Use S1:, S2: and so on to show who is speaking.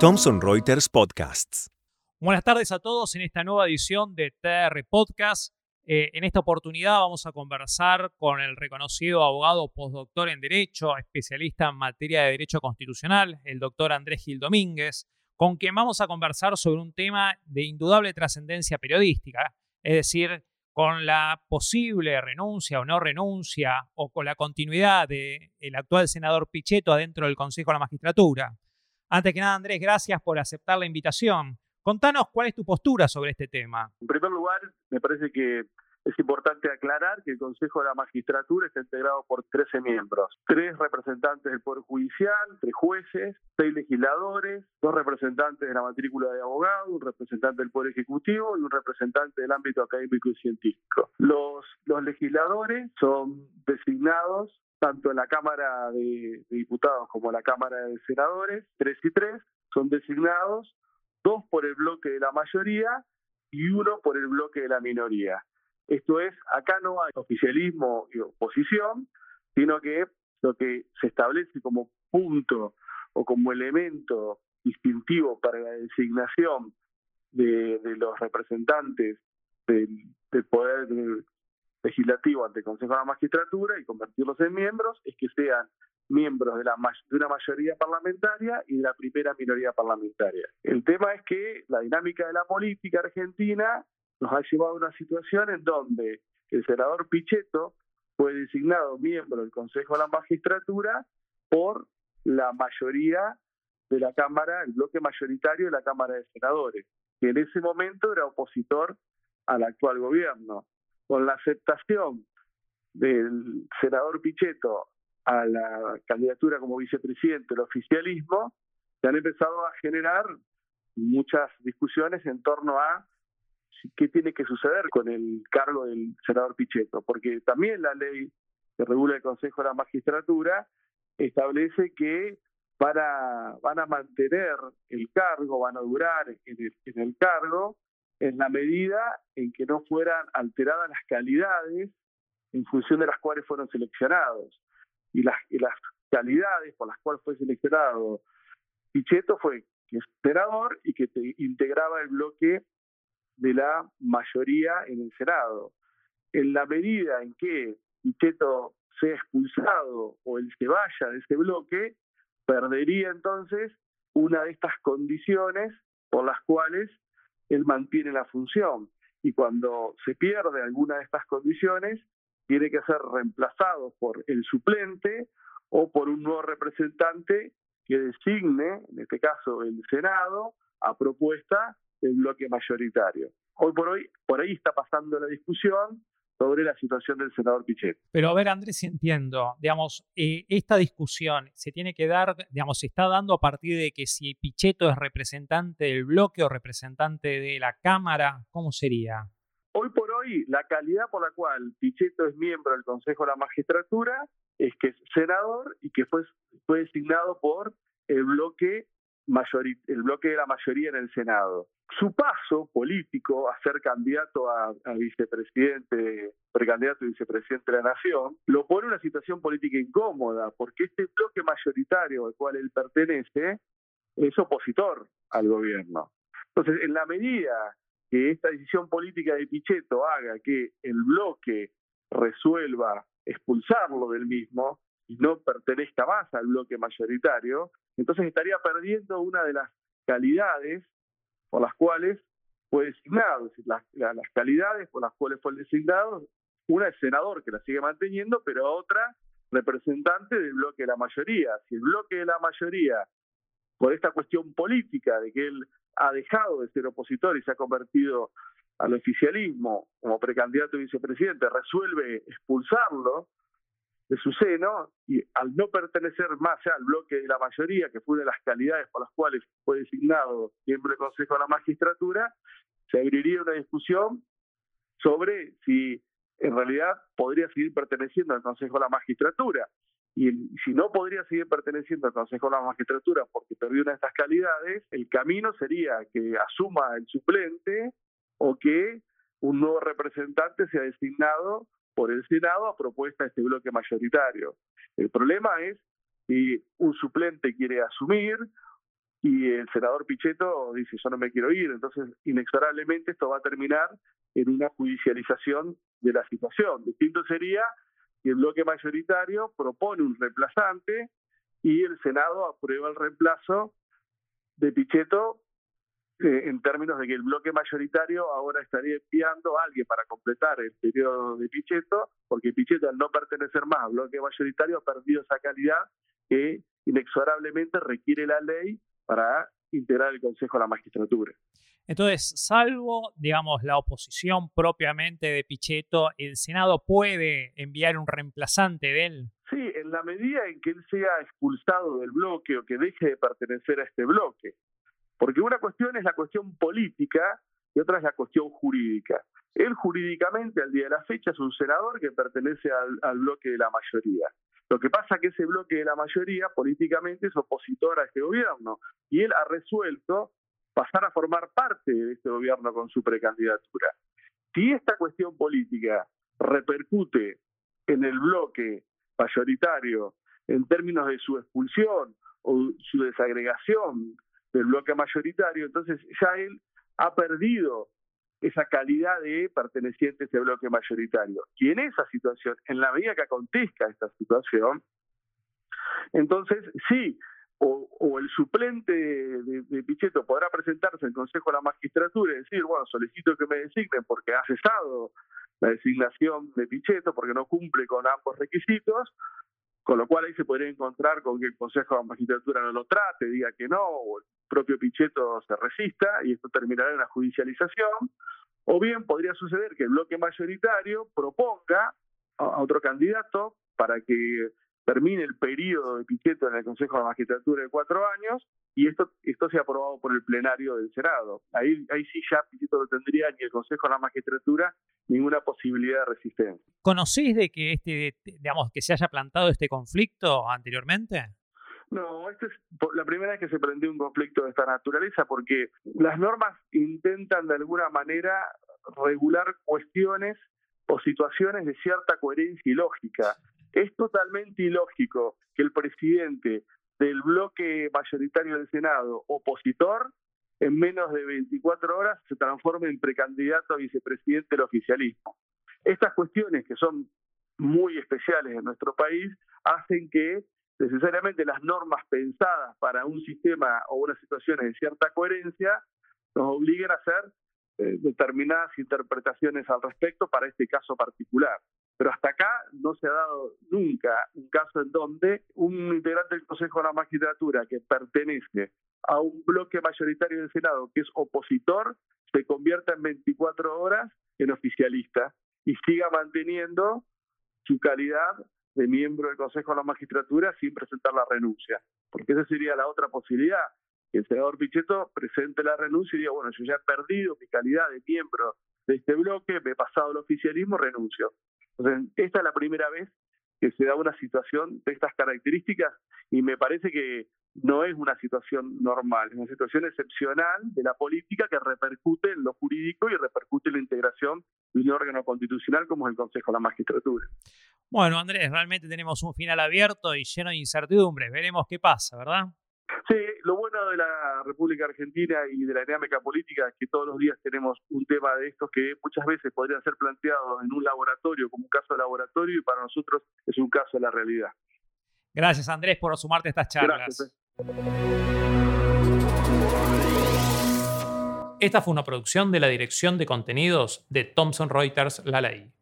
S1: Thomson Reuters Podcasts.
S2: Buenas tardes a todos en esta nueva edición de TR Podcast. Eh, en esta oportunidad vamos a conversar con el reconocido abogado postdoctor en Derecho, especialista en materia de Derecho Constitucional, el doctor Andrés Gil Domínguez, con quien vamos a conversar sobre un tema de indudable trascendencia periodística, es decir, con la posible renuncia o no renuncia o con la continuidad del actual senador Pichetto adentro del Consejo de la Magistratura. Antes que nada, Andrés, gracias por aceptar la invitación. Contanos cuál es tu postura sobre este tema.
S3: En primer lugar, me parece que es importante aclarar que el Consejo de la Magistratura está integrado por 13 miembros, tres representantes del Poder Judicial, tres jueces, seis legisladores, dos representantes de la matrícula de abogados, un representante del Poder Ejecutivo y un representante del ámbito académico y científico. Los, los legisladores son designados tanto en la Cámara de, Diputados como en la Cámara de Senadores, tres y tres, son designados dos por el bloque de la mayoría y uno por el bloque de la minoría. Esto es, acá no hay oficialismo y oposición, sino que lo que se establece como punto o como elemento distintivo para la designación de, los representantes del, poder legislativo ante el Consejo de la Magistratura y convertirlos en miembros es que sean miembros de, la, de una mayoría parlamentaria y de la primera minoría parlamentaria. El tema es que la dinámica de la política argentina nos ha llevado a una situación en donde el senador Pichetto fue designado miembro del Consejo de la Magistratura por la mayoría de la Cámara, el bloque mayoritario de la Cámara de Senadores, que en ese momento era opositor al actual gobierno. Con la aceptación del senador Pichetto a la candidatura como vicepresidente del oficialismo, se han empezado a generar muchas discusiones en torno a qué tiene que suceder con el cargo del senador Pichetto, porque también la ley que regula el Consejo de la Magistratura establece que van a mantener el cargo, van a durar en el cargo en la medida en que no fueran alteradas las calidades en función de las cuales fueron seleccionados. Y las, las calidades por las cuales fue seleccionado Pichetto fue que es senador y que integraba el bloque de la mayoría en el Senado. En la medida en que Pichetto sea expulsado o él se vaya de ese bloque, perdería entonces una de estas condiciones por las cuales él mantiene la función. Y cuando se pierde alguna de estas condiciones, tiene que ser reemplazado por el suplente o por un nuevo representante que designe, en este caso el Senado, a propuesta del bloque mayoritario. Hoy por hoy, por ahí está pasando la discusión sobre la situación del senador Pichet.
S2: Pero a ver, Andrés, entiendo, digamos, eh, esta discusión se tiene que dar, digamos, se está dando a partir de que si Pichetto es representante del bloque o representante de la Cámara, ¿cómo sería?
S3: Hoy por hoy, la calidad por la cual Pichetto es miembro del Consejo de la Magistratura es que es senador y que fue, fue designado por el bloque el bloque de la mayoría en el Senado. Su paso político a ser candidato a, vicepresidente, precandidato a vicepresidente de la Nación, lo pone en una situación política incómoda, porque este bloque mayoritario al cual él pertenece es opositor al gobierno. Entonces, en la medida que esta decisión política de Pichetto haga que el bloque resuelva expulsarlo del mismo, y no pertenezca más al bloque mayoritario, entonces estaría perdiendo una de las calidades por las cuales fue designado, las, las calidades por las cuales fue designado, una es senador que la sigue manteniendo, pero otra representante del bloque de la mayoría. Si el bloque de la mayoría, por esta cuestión política de que él ha dejado de ser opositor y se ha convertido al oficialismo como precandidato a vicepresidente, resuelve expulsarlo, de su seno y al no pertenecer más al bloque de la mayoría, que fue una de las calidades por las cuales fue designado miembro del Consejo de la Magistratura, se abriría una discusión sobre si en realidad podría seguir perteneciendo al Consejo de la Magistratura. Y, si no podría seguir perteneciendo al Consejo de la Magistratura porque perdió una de estas calidades, el camino sería que asuma el suplente o que un nuevo representante sea designado por el Senado a propuesta de este bloque mayoritario. El problema es y un suplente quiere asumir y el senador Pichetto dice yo no me quiero ir, entonces inexorablemente esto va a terminar en una judicialización de la situación. Distinto sería que el bloque mayoritario propone un reemplazante y el Senado aprueba el reemplazo de Pichetto eh, en términos de que el bloque mayoritario ahora estaría enviando a alguien para completar el periodo de Pichetto, porque Pichetto al no pertenecer más al bloque mayoritario ha perdido esa calidad que inexorablemente requiere la ley para integrar el Consejo a la magistratura.
S2: Entonces, salvo, digamos, la oposición propiamente de Pichetto, ¿el Senado puede enviar un reemplazante de él?
S3: Sí, en la medida en que él sea expulsado del bloque o que deje de pertenecer a este bloque. Porque una cuestión es la cuestión política y otra es la cuestión jurídica. Él jurídicamente al día de la fecha es un senador que pertenece al, bloque de la mayoría. Lo que pasa es que ese bloque de la mayoría políticamente es opositor a este gobierno y él ha resuelto pasar a formar parte de este gobierno con su precandidatura. Si esta cuestión política repercute en el bloque mayoritario en términos de su expulsión o su desagregación del bloque mayoritario, entonces ya él ha perdido esa calidad de perteneciente a ese bloque mayoritario. Y en esa situación, en la medida que acontezca esta situación, entonces sí, o, el suplente de, de, Pichetto podrá presentarse al Consejo de la Magistratura y decir, bueno, solicito que me designen porque ha cesado la designación de Pichetto porque no cumple con ambos requisitos, con lo cual ahí se podría encontrar con que el Consejo de Magistratura no lo trate, diga que no, o el propio Pichetto se resista y esto terminará en la judicialización, o bien podría suceder que el bloque mayoritario proponga a otro candidato para que termine el periodo de Pichetto en el Consejo de Magistratura de cuatro años y esto esto sea aprobado por el plenario del Senado. Ahí, ahí sí ya Pichetto no tendría ni el Consejo de la Magistratura ninguna posibilidad de resistencia.
S2: ¿Conocís de que este, digamos, que se haya plantado este conflicto anteriormente?
S3: No, esta es la primera vez que se prendió un conflicto de esta naturaleza porque las normas intentan de alguna manera regular cuestiones o situaciones de cierta coherencia y lógica. Es totalmente ilógico que el presidente del bloque mayoritario del Senado, opositor, en menos de 24 horas se transforme en precandidato a vicepresidente del oficialismo. Estas cuestiones que son muy especiales en nuestro país hacen que necesariamente las normas pensadas para un sistema o unas situaciones de cierta coherencia nos obliguen a hacer eh, determinadas interpretaciones al respecto para este caso particular. Pero hasta acá no se ha dado nunca un caso en donde un integrante del Consejo de la Magistratura que pertenece a un bloque mayoritario del Senado que es opositor se convierta en 24 horas en oficialista y siga manteniendo su calidad de miembro del Consejo de la Magistratura sin presentar la renuncia. Porque esa sería la otra posibilidad, que el senador Pichetto presente la renuncia y diga, bueno, yo ya he perdido mi calidad de miembro de este bloque, me he pasado al oficialismo, renuncio. Entonces, esta es la primera vez que se da una situación de estas características y me parece que no es una situación normal, es una situación excepcional de la política que repercute en lo jurídico y repercute en la integración de un órgano constitucional como es el Consejo de la Magistratura.
S2: Bueno, Andrés, realmente tenemos un final abierto y lleno de incertidumbres. Veremos qué pasa, ¿verdad?
S3: Sí, lo bueno de la República Argentina y de la dinámica política es que todos los días tenemos un tema de estos que muchas veces podrían ser planteados en un laboratorio como un caso de laboratorio y para nosotros es un caso de la realidad.
S2: Gracias Andrés por sumarte a estas charlas. Gracias. Esta fue una producción de la Dirección de Contenidos de Thomson Reuters La Ley.